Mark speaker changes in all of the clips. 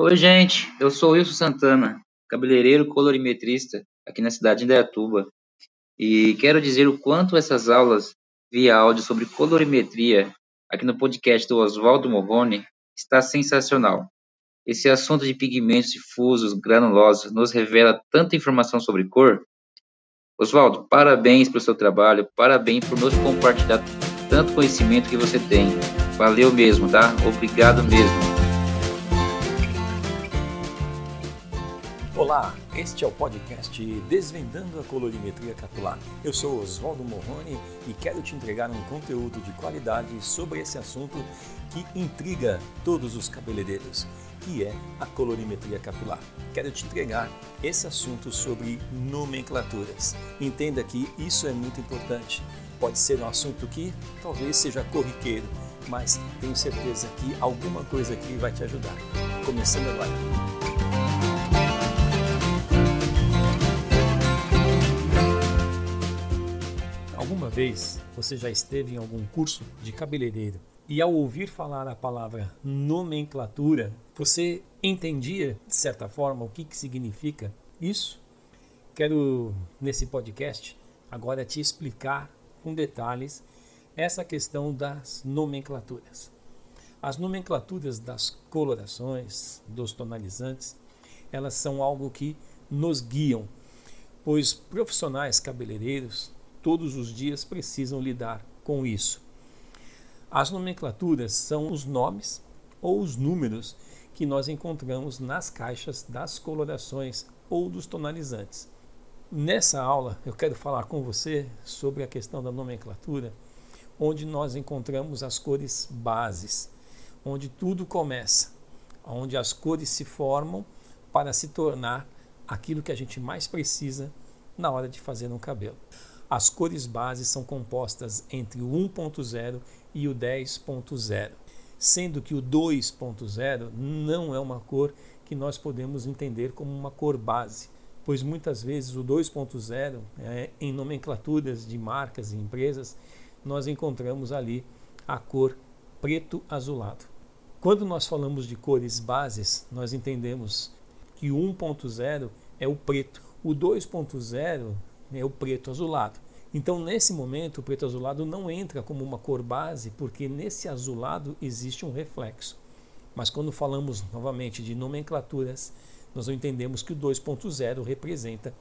Speaker 1: Oi, gente, eu sou Wilson Santana, cabeleireiro colorimetrista aqui na cidade de Indaiatuba. E quero dizer o quanto essas aulas via áudio sobre colorimetria aqui no podcast do Oswaldo Morrone está sensacional. Esse assunto de pigmentos difusos, granulosos, nos revela tanta informação sobre cor. Oswaldo, parabéns pelo seu trabalho, parabéns por nos compartilhar tanto conhecimento que você tem. Valeu mesmo, tá? Obrigado mesmo.
Speaker 2: Olá, este é o podcast Desvendando a Colorimetria Capilar. Eu sou Oswaldo Morrone e quero te entregar um conteúdo de qualidade sobre esse assunto que intriga todos os cabeleireiros, que é a colorimetria capilar. Quero te entregar esse assunto sobre nomenclaturas. Entenda que isso é muito importante. Pode ser um assunto que talvez seja corriqueiro, mas tenho certeza que alguma coisa aqui vai te ajudar. Começando agora. Vez você já esteve em algum curso de cabeleireiro e ao ouvir falar a palavra nomenclatura, você entendia de certa forma o que, que significa isso? Quero nesse podcast agora te explicar com detalhes essa questão das nomenclaturas. As nomenclaturas das colorações, dos tonalizantes, elas são algo que nos guiam, pois profissionais cabeleireiros todos os dias precisam lidar com isso. As nomenclaturas são os nomes ou os números que nós encontramos nas caixas das colorações ou dos tonalizantes. Nessa aula eu quero falar com você sobre a questão da nomenclatura, onde nós encontramos as cores bases, onde tudo começa, onde as cores se formam para se tornar aquilo que a gente mais precisa na hora de fazer um cabelo. As cores base são compostas entre o 1.0 e o 10.0, sendo que o 2.0 não é uma cor que nós podemos entender como uma cor base, pois muitas vezes o 2.0, é, em nomenclaturas de marcas e empresas, nós encontramos ali a cor preto azulado. Quando nós falamos de cores bases, nós entendemos que o 1.0 é o preto, o 2.0 é o preto azulado. Então, nesse momento, o preto azulado não entra como uma cor base, porque nesse azulado existe um reflexo. Mas quando falamos novamente de nomenclaturas, nós entendemos que o 2.0 representa,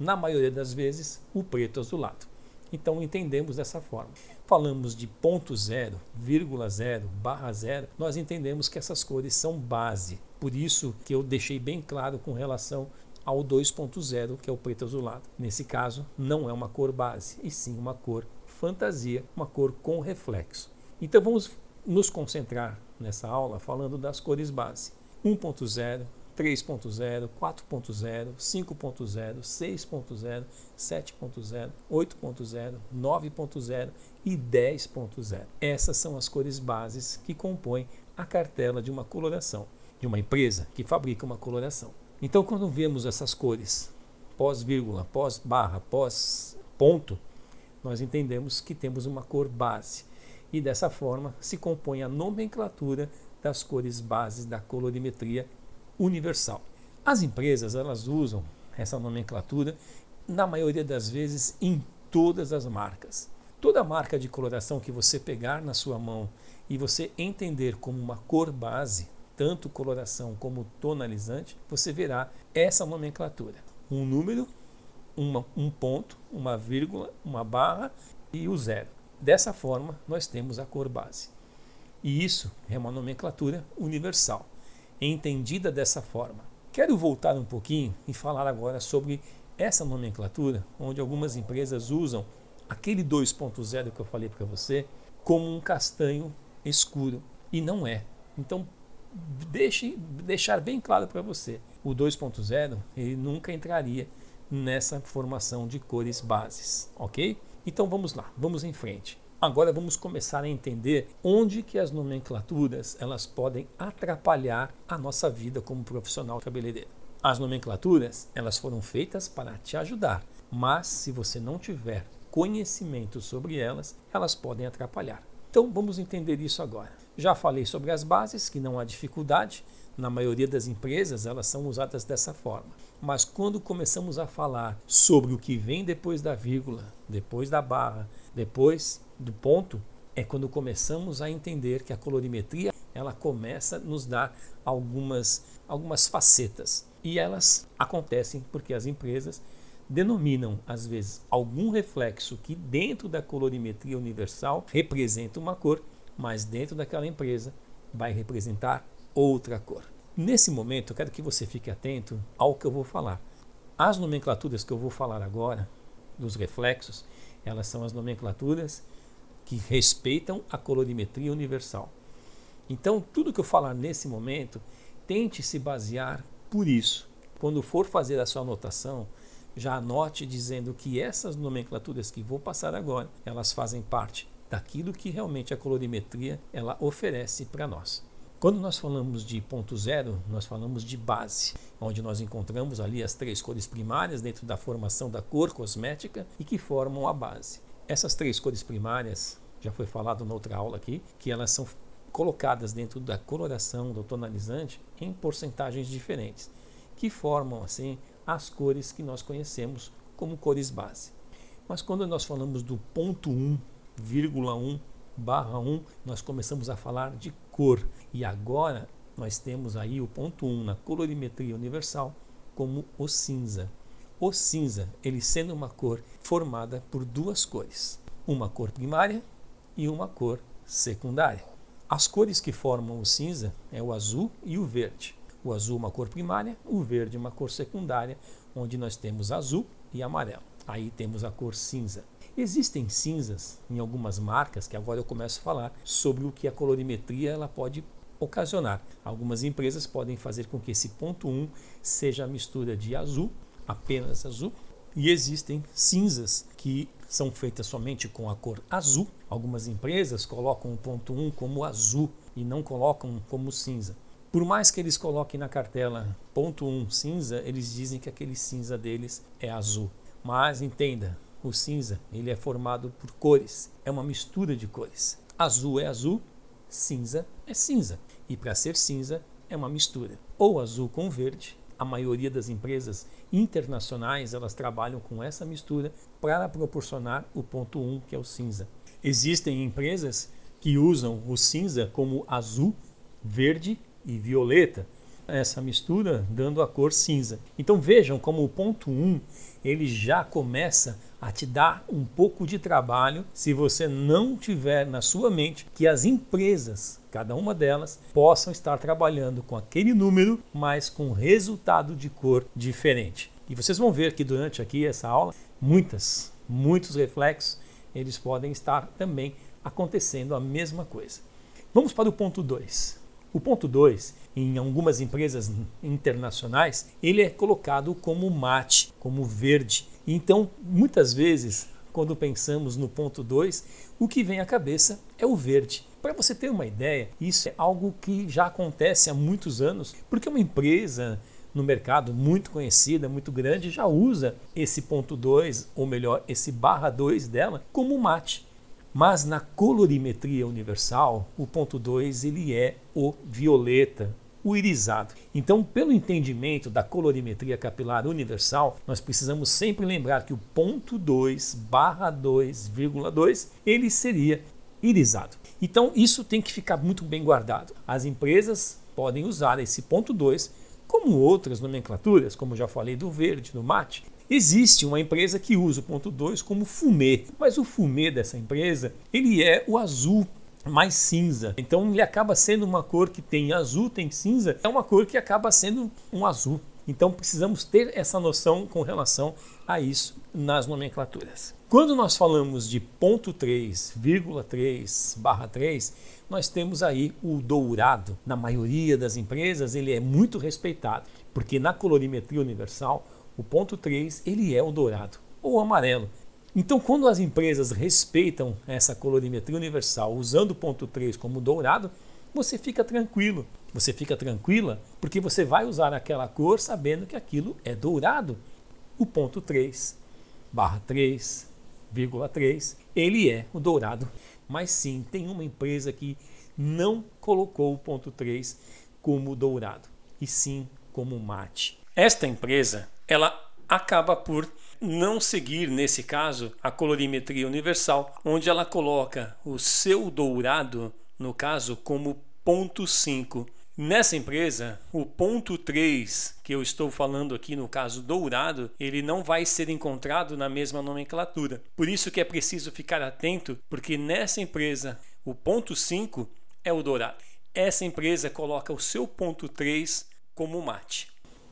Speaker 2: na maioria das vezes, o preto azulado. Então entendemos dessa forma. Falamos de ponto zero, vírgula zero, barra zero, nós entendemos que essas cores são base. Por isso que eu deixei bem claro com relação ao 2.0, que é o preto azulado. Nesse caso, não é uma cor base, e sim uma cor fantasia, uma cor com reflexo. Então vamos nos concentrar nessa aula falando das cores base. 1.0, 3.0, 4.0, 5.0, 6.0, 7.0, 8.0, 9.0 e 10.0. Essas são as cores bases que compõem a cartela de uma coloração, de uma empresa que fabrica uma coloração. Então, quando vemos essas cores pós-vírgula, pós-barra, pós-ponto, nós entendemos que temos uma cor base. E dessa forma se compõe a nomenclatura das cores bases da colorimetria universal. As empresas elas usam essa nomenclatura na maioria das vezes em todas as marcas. Toda marca de coloração que você pegar na sua mão e você entender como uma cor base, tanto coloração como tonalizante, você verá essa nomenclatura. Um número, uma, um ponto, uma vírgula, uma barra e o zero. Dessa forma, nós temos a cor base. E isso é uma nomenclatura universal, entendida dessa forma. Quero voltar um pouquinho e falar agora sobre essa nomenclatura, onde algumas empresas usam aquele 2.0 que eu falei para você como um castanho escuro. E não é. Então, deixe deixar bem claro para você, o 2.0 ele nunca entraria nessa formação de cores bases, ok? Então vamos lá, vamos em frente. Agora vamos começar a entender onde que as nomenclaturas elas podem atrapalhar a nossa vida como profissional cabeleireiro. As nomenclaturas elas foram feitas para te ajudar, mas se você não tiver conhecimento sobre elas, elas podem atrapalhar. Então vamos entender isso agora. Já falei sobre as bases, que não há dificuldade. Na maioria das empresas, elas são usadas dessa forma. Mas quando começamos a falar sobre o que vem depois da vírgula, depois da barra, depois do ponto, é quando começamos a entender que a colorimetria ela começa a nos dar algumas, algumas facetas. E elas acontecem porque as empresas denominam, às vezes, algum reflexo que dentro da colorimetria universal representa uma cor, mas dentro daquela empresa vai representar outra cor. Nesse momento, eu quero que você fique atento ao que eu vou falar. As nomenclaturas que eu vou falar agora, dos reflexos, elas são as nomenclaturas que respeitam a colorimetria universal. Então, tudo que eu falar nesse momento, tente se basear por isso. Quando for fazer a sua anotação, já anote dizendo que essas nomenclaturas que vou passar agora, elas fazem parte daquilo que realmente a colorimetria ela oferece para nós. Quando nós falamos de ponto zero, nós falamos de base, onde nós encontramos ali as três cores primárias dentro da formação da cor cosmética e que formam a base. Essas três cores primárias, já foi falado na outra aula aqui, que elas são colocadas dentro da coloração do tonalizante em porcentagens diferentes, que formam assim as cores que nós conhecemos como cores base. Mas quando nós falamos do ponto 1, vírgula 1, barra 1, nós começamos a falar de cor. E agora nós temos aí o ponto 1 na colorimetria universal como o cinza. O cinza, ele sendo uma cor formada por duas cores, uma cor primária e uma cor secundária. As cores que formam o cinza é o azul e o verde. O azul uma cor primária, o verde uma cor secundária, onde nós temos azul e amarelo. Aí temos a cor cinza. Existem cinzas em algumas marcas que agora eu começo a falar sobre o que a colorimetria ela pode ocasionar. Algumas empresas podem fazer com que esse ponto 1 seja a mistura de azul, apenas azul, e existem cinzas que são feitas somente com a cor azul. Algumas empresas colocam o ponto 1 como azul e não colocam como cinza. Por mais que eles coloquem na cartela ponto 1 cinza, eles dizem que aquele cinza deles é azul. Mas entenda, o cinza ele é formado por cores, é uma mistura de cores. Azul é azul, cinza é cinza. E para ser cinza é uma mistura. Ou azul com verde, a maioria das empresas internacionais elas trabalham com essa mistura para proporcionar o ponto 1, que é o cinza. Existem empresas que usam o cinza como azul, verde e violeta, essa mistura dando a cor cinza. Então vejam como o ponto 1 ele já começa a te dar um pouco de trabalho se você não tiver na sua mente que as empresas, cada uma delas, possam estar trabalhando com aquele número, mas com resultado de cor diferente. E vocês vão ver que durante aqui essa aula, muitas, muitos reflexos, eles podem estar também acontecendo a mesma coisa. Vamos para o ponto 2. O ponto 2, em algumas empresas internacionais, ele é colocado como mate, como verde. Então, muitas vezes, quando pensamos no ponto 2, o que vem à cabeça é o verde. Para você ter uma ideia, isso é algo que já acontece há muitos anos, porque uma empresa no mercado muito conhecida, muito grande, já usa esse ponto 2, ou melhor, esse barra 2 dela, como mate. Mas na colorimetria universal, o ponto 2 ele é o violeta, o irisado. Então, pelo entendimento da colorimetria capilar universal, nós precisamos sempre lembrar que o ponto 2 barra 2,2 ele seria irisado. Então, isso tem que ficar muito bem guardado. As empresas podem usar esse ponto 2 como outras nomenclaturas, como já falei do verde, do mate, Existe uma empresa que usa o ponto 2 como fumê, mas o fumê dessa empresa ele é o azul mais cinza. Então ele acaba sendo uma cor que tem azul, tem cinza, é uma cor que acaba sendo um azul. Então precisamos ter essa noção com relação a isso nas nomenclaturas. Quando nós falamos de ponto 3,3 barra 3, nós temos aí o dourado. Na maioria das empresas ele é muito respeitado, porque na colorimetria universal o ponto 3, ele é o dourado ou amarelo. Então, quando as empresas respeitam essa colorimetria universal usando o ponto 3 como dourado, você fica tranquilo. Você fica tranquila porque você vai usar aquela cor sabendo que aquilo é dourado. O ponto 3, barra 3, vírgula 3, ele é o dourado. Mas sim, tem uma empresa que não colocou o ponto 3 como dourado, e sim como mate. Esta empresa, ela acaba por não seguir, nesse caso, a colorimetria universal, onde ela coloca o seu dourado, no caso, como ponto 5. Nessa empresa, o ponto 3 que eu estou falando aqui no caso dourado, ele não vai ser encontrado na mesma nomenclatura. Por isso que é preciso ficar atento, porque nessa empresa, o ponto 5 é o dourado. Essa empresa coloca o seu ponto 3 como mate.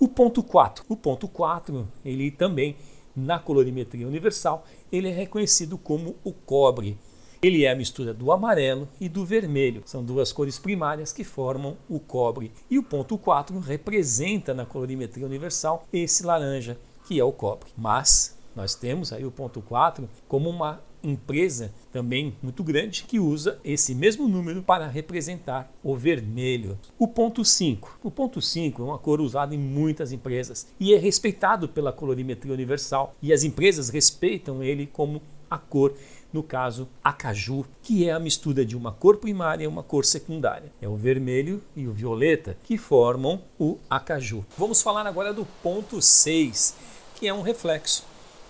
Speaker 2: O ponto 4, o ponto 4, ele também na colorimetria universal, ele é reconhecido como o cobre. Ele é a mistura do amarelo e do vermelho. São duas cores primárias que formam o cobre. E o ponto 4 representa na colorimetria universal esse laranja, que é o cobre. Mas nós temos aí o ponto 4 como uma empresa também muito grande que usa esse mesmo número para representar o vermelho. O ponto 5. O ponto 5 é uma cor usada em muitas empresas e é respeitado pela colorimetria universal e as empresas respeitam ele como a cor no caso acaju, que é a mistura de uma cor primária e uma cor secundária. É o vermelho e o violeta que formam o acaju. Vamos falar agora do ponto 6, que é um reflexo.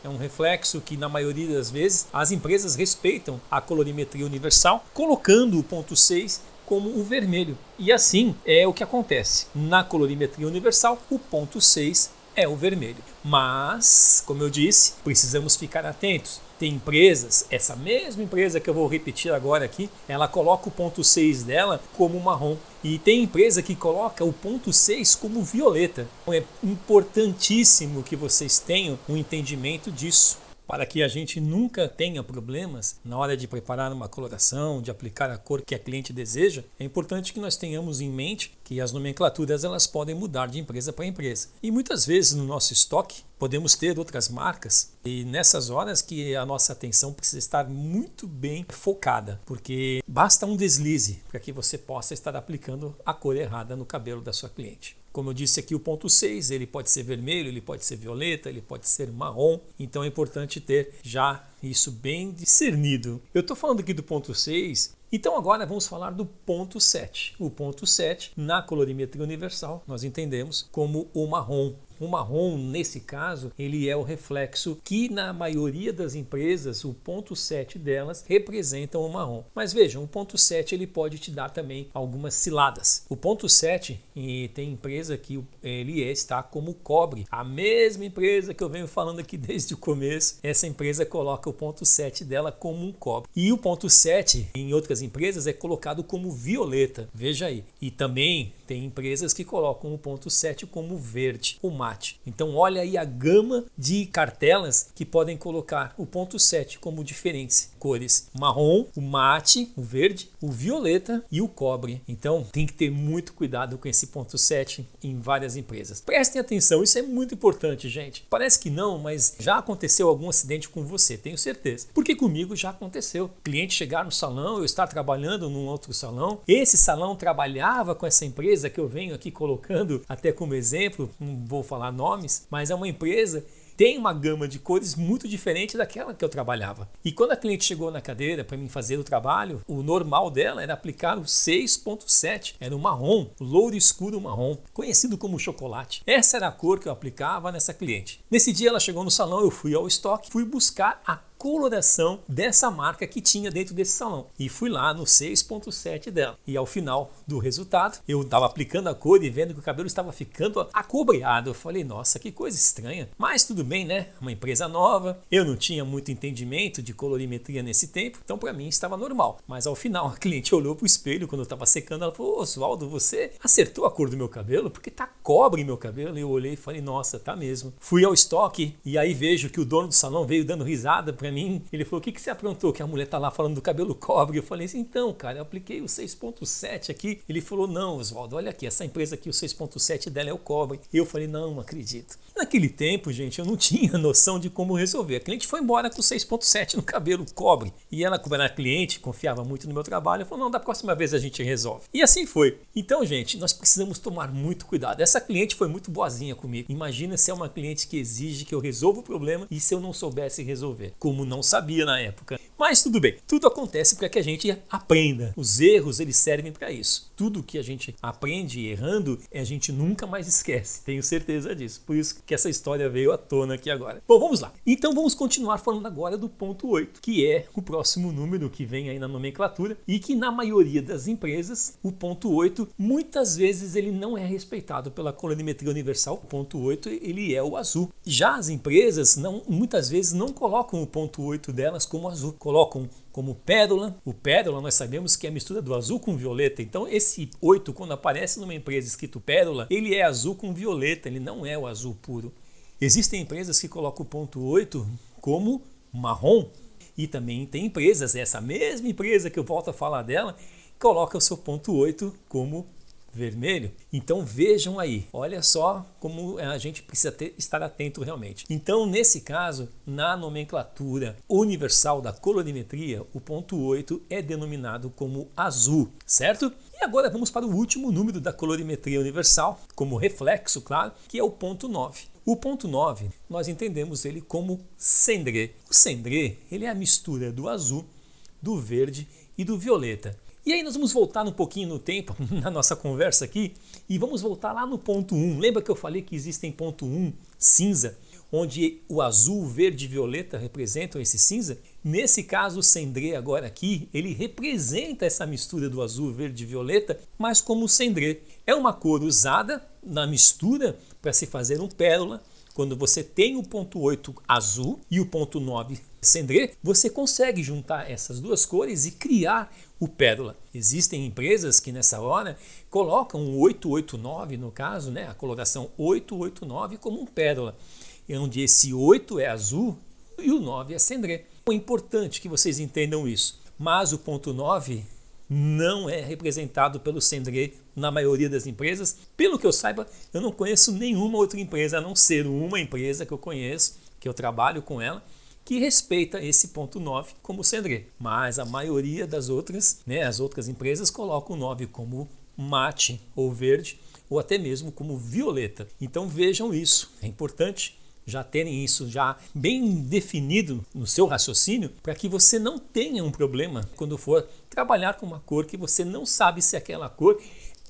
Speaker 2: É um reflexo que, na maioria das vezes, as empresas respeitam a colorimetria universal, colocando o ponto 6 como o vermelho. E assim é o que acontece. Na colorimetria universal, o ponto 6 é o vermelho. Mas, como eu disse, precisamos ficar atentos. Tem empresas, essa mesma empresa que eu vou repetir agora aqui, ela coloca o ponto 6 dela como marrom. E tem empresa que coloca o ponto 6 como violeta. Então é importantíssimo que vocês tenham um entendimento disso para que a gente nunca tenha problemas na hora de preparar uma coloração, de aplicar a cor que a cliente deseja, é importante que nós tenhamos em mente que as nomenclaturas elas podem mudar de empresa para empresa. E muitas vezes no nosso estoque podemos ter outras marcas e nessas horas que a nossa atenção precisa estar muito bem focada, porque basta um deslize para que você possa estar aplicando a cor errada no cabelo da sua cliente. Como eu disse aqui, o ponto 6, ele pode ser vermelho, ele pode ser violeta, ele pode ser marrom, então é importante ter já isso bem discernido. Eu estou falando aqui do ponto 6 então agora vamos falar do ponto 7. O ponto 7, na colorimetria universal, nós entendemos como o marrom. O marrom, nesse caso, ele é o reflexo que na maioria das empresas, o ponto 7 delas representam o marrom. Mas vejam, o ponto 7 ele pode te dar também algumas ciladas. O ponto 7 e tem empresa que ele está como cobre. A mesma empresa que eu venho falando aqui desde o começo, essa empresa coloca o ponto 7 dela como um cobre. E o ponto 7 em outras empresas é colocado como violeta. Veja aí. E também tem empresas que colocam o ponto 7 como verde. O mate. Então olha aí a gama de cartelas que podem colocar o ponto 7 como diferença. Cores marrom, o mate, o verde, o violeta e o cobre. Então tem que ter muito cuidado com esse ponto 7 em várias empresas. Prestem atenção, isso é muito importante, gente. Parece que não, mas já aconteceu algum acidente com você, tenho certeza. Porque comigo já aconteceu. cliente chegar no salão, eu estar trabalhando num outro salão, esse salão trabalhava com essa empresa que eu venho aqui colocando até como exemplo, não vou falar falar nomes, mas é uma empresa tem uma gama de cores muito diferente daquela que eu trabalhava. E quando a cliente chegou na cadeira para mim fazer o trabalho, o normal dela era aplicar o 6.7, era o marrom, louro escuro marrom, conhecido como chocolate. Essa era a cor que eu aplicava nessa cliente. Nesse dia ela chegou no salão, eu fui ao estoque, fui buscar a coloração dessa marca que tinha dentro desse salão. E fui lá no 6.7 dela. E ao final do resultado, eu estava aplicando a cor e vendo que o cabelo estava ficando acobreado. Eu falei, nossa, que coisa estranha. Mas tudo bem, né? Uma empresa nova. Eu não tinha muito entendimento de colorimetria nesse tempo, então para mim estava normal. Mas ao final, a cliente olhou pro espelho quando eu estava secando, ela falou: Oswaldo, você acertou a cor do meu cabelo? Porque tá cobre meu cabelo. E eu olhei e falei: nossa, tá mesmo. Fui ao estoque e aí vejo que o dono do salão veio dando risada para mim. Ele falou: O que, que você aprontou? Que a mulher tá lá falando do cabelo cobre. Eu falei assim: Então, cara, eu apliquei o 6,7 aqui. Ele falou: Não, Oswaldo, olha aqui, essa empresa aqui, o 6,7 dela é o cobre. Eu falei: Não, não acredito. Naquele tempo, gente, eu não tinha noção de como resolver. A cliente foi embora com 6,7 no cabelo cobre. E ela, como era cliente, confiava muito no meu trabalho, falou: Não, da próxima vez a gente resolve. E assim foi. Então, gente, nós precisamos tomar muito cuidado. Essa cliente foi muito boazinha comigo. Imagina se é uma cliente que exige que eu resolva o problema e se eu não soubesse resolver. Como como não sabia na época. Mas tudo bem, tudo acontece para que a gente aprenda. Os erros eles servem para isso. Tudo que a gente aprende errando, a gente nunca mais esquece. Tenho certeza disso. Por isso que essa história veio à tona aqui agora. Bom, vamos lá. Então vamos continuar falando agora do ponto 8, que é o próximo número que vem aí na nomenclatura e que na maioria das empresas, o ponto 8, muitas vezes ele não é respeitado pela colorimetria universal. O ponto 8, ele é o azul. Já as empresas não muitas vezes não colocam o ponto 8 delas como azul, colocam como pérola. O pérola nós sabemos que é a mistura do azul com violeta. Então esse 8 quando aparece numa empresa escrito pérola, ele é azul com violeta, ele não é o azul puro. Existem empresas que colocam o ponto 8 como marrom e também tem empresas, essa mesma empresa que eu volto a falar dela, coloca o seu ponto 8 como vermelho. Então vejam aí, olha só como a gente precisa ter, estar atento realmente. Então, nesse caso, na nomenclatura universal da colorimetria, o ponto 8 é denominado como azul, certo? E agora vamos para o último número da colorimetria universal, como reflexo, claro, que é o ponto 9. O ponto 9, nós entendemos ele como cendré. O cendré, ele é a mistura do azul, do verde e do violeta. E aí nós vamos voltar um pouquinho no tempo, na nossa conversa aqui, e vamos voltar lá no ponto 1. Lembra que eu falei que existem ponto 1 cinza, onde o azul, verde e violeta representam esse cinza? Nesse caso, o cendré agora aqui, ele representa essa mistura do azul, verde e violeta, mas como cendré. É uma cor usada na mistura para se fazer um pérola, quando você tem o ponto 8 azul e o ponto 9 cendré, você consegue juntar essas duas cores e criar o pérola. Existem empresas que nessa hora colocam o 889, no caso, né, a coloração 889 como um pérola, onde esse 8 é azul e o 9 é cendré. É importante que vocês entendam isso. Mas o ponto 9 não é representado pelo cendré na maioria das empresas. Pelo que eu saiba, eu não conheço nenhuma outra empresa, a não ser uma empresa que eu conheço, que eu trabalho com ela, que respeita esse ponto 9 como cendré. Mas a maioria das outras, né, as outras empresas colocam o 9 como mate ou verde ou até mesmo como violeta. Então vejam isso, é importante já terem isso já bem definido no seu raciocínio para que você não tenha um problema quando for trabalhar com uma cor que você não sabe se aquela cor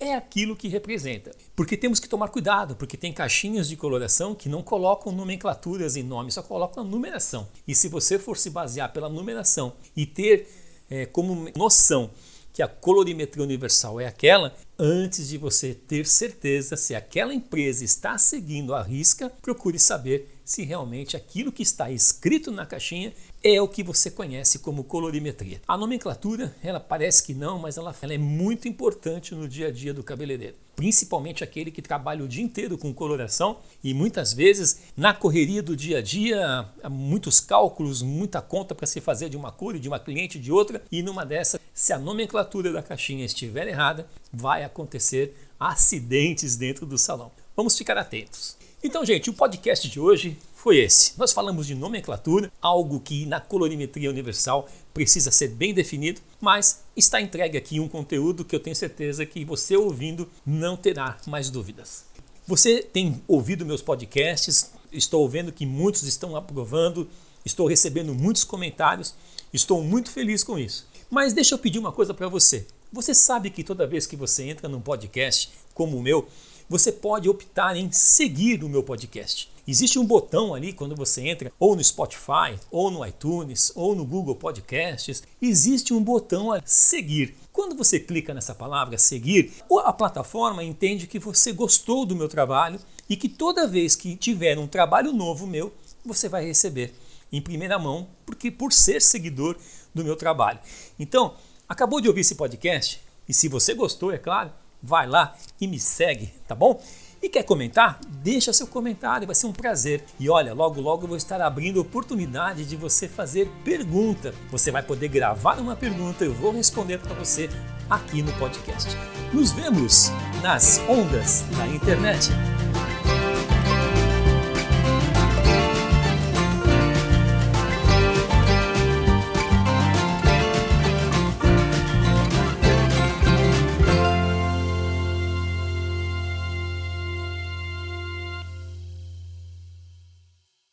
Speaker 2: é aquilo que representa. Porque temos que tomar cuidado, porque tem caixinhas de coloração que não colocam nomenclaturas em nome, só colocam a numeração. E se você for se basear pela numeração e ter é, como noção que a colorimetria universal é aquela, antes de você ter certeza se aquela empresa está seguindo a risca, procure saber se realmente aquilo que está escrito na caixinha é o que você conhece como colorimetria. A nomenclatura, ela parece que não, mas ela, ela, é muito importante no dia a dia do cabeleireiro, principalmente aquele que trabalha o dia inteiro com coloração e muitas vezes na correria do dia a dia, há muitos cálculos, muita conta para se fazer de uma cor e de uma cliente de outra, e numa dessa, se a nomenclatura da caixinha estiver errada, vai acontecer acidentes dentro do salão. Vamos ficar atentos. Então, gente, o podcast de hoje foi esse. Nós falamos de nomenclatura, algo que na colorimetria universal precisa ser bem definido, mas está entregue aqui um conteúdo que eu tenho certeza que você ouvindo não terá mais dúvidas. Você tem ouvido meus podcasts, estou vendo que muitos estão aprovando, estou recebendo muitos comentários, estou muito feliz com isso. Mas deixa eu pedir uma coisa para você. Você sabe que toda vez que você entra num podcast como o meu, você pode optar em seguir o meu podcast. Existe um botão ali quando você entra ou no Spotify, ou no iTunes, ou no Google Podcasts, existe um botão a seguir. Quando você clica nessa palavra seguir, a plataforma entende que você gostou do meu trabalho e que toda vez que tiver um trabalho novo meu, você vai receber em primeira mão, porque por ser seguidor do meu trabalho. Então, acabou de ouvir esse podcast? E se você gostou, é claro, vai lá e me segue, tá bom? E quer comentar? Deixa seu comentário, vai ser um prazer. E olha, logo logo eu vou estar abrindo oportunidade de você fazer pergunta. Você vai poder gravar uma pergunta, eu vou responder para você aqui no podcast. Nos vemos nas ondas da internet.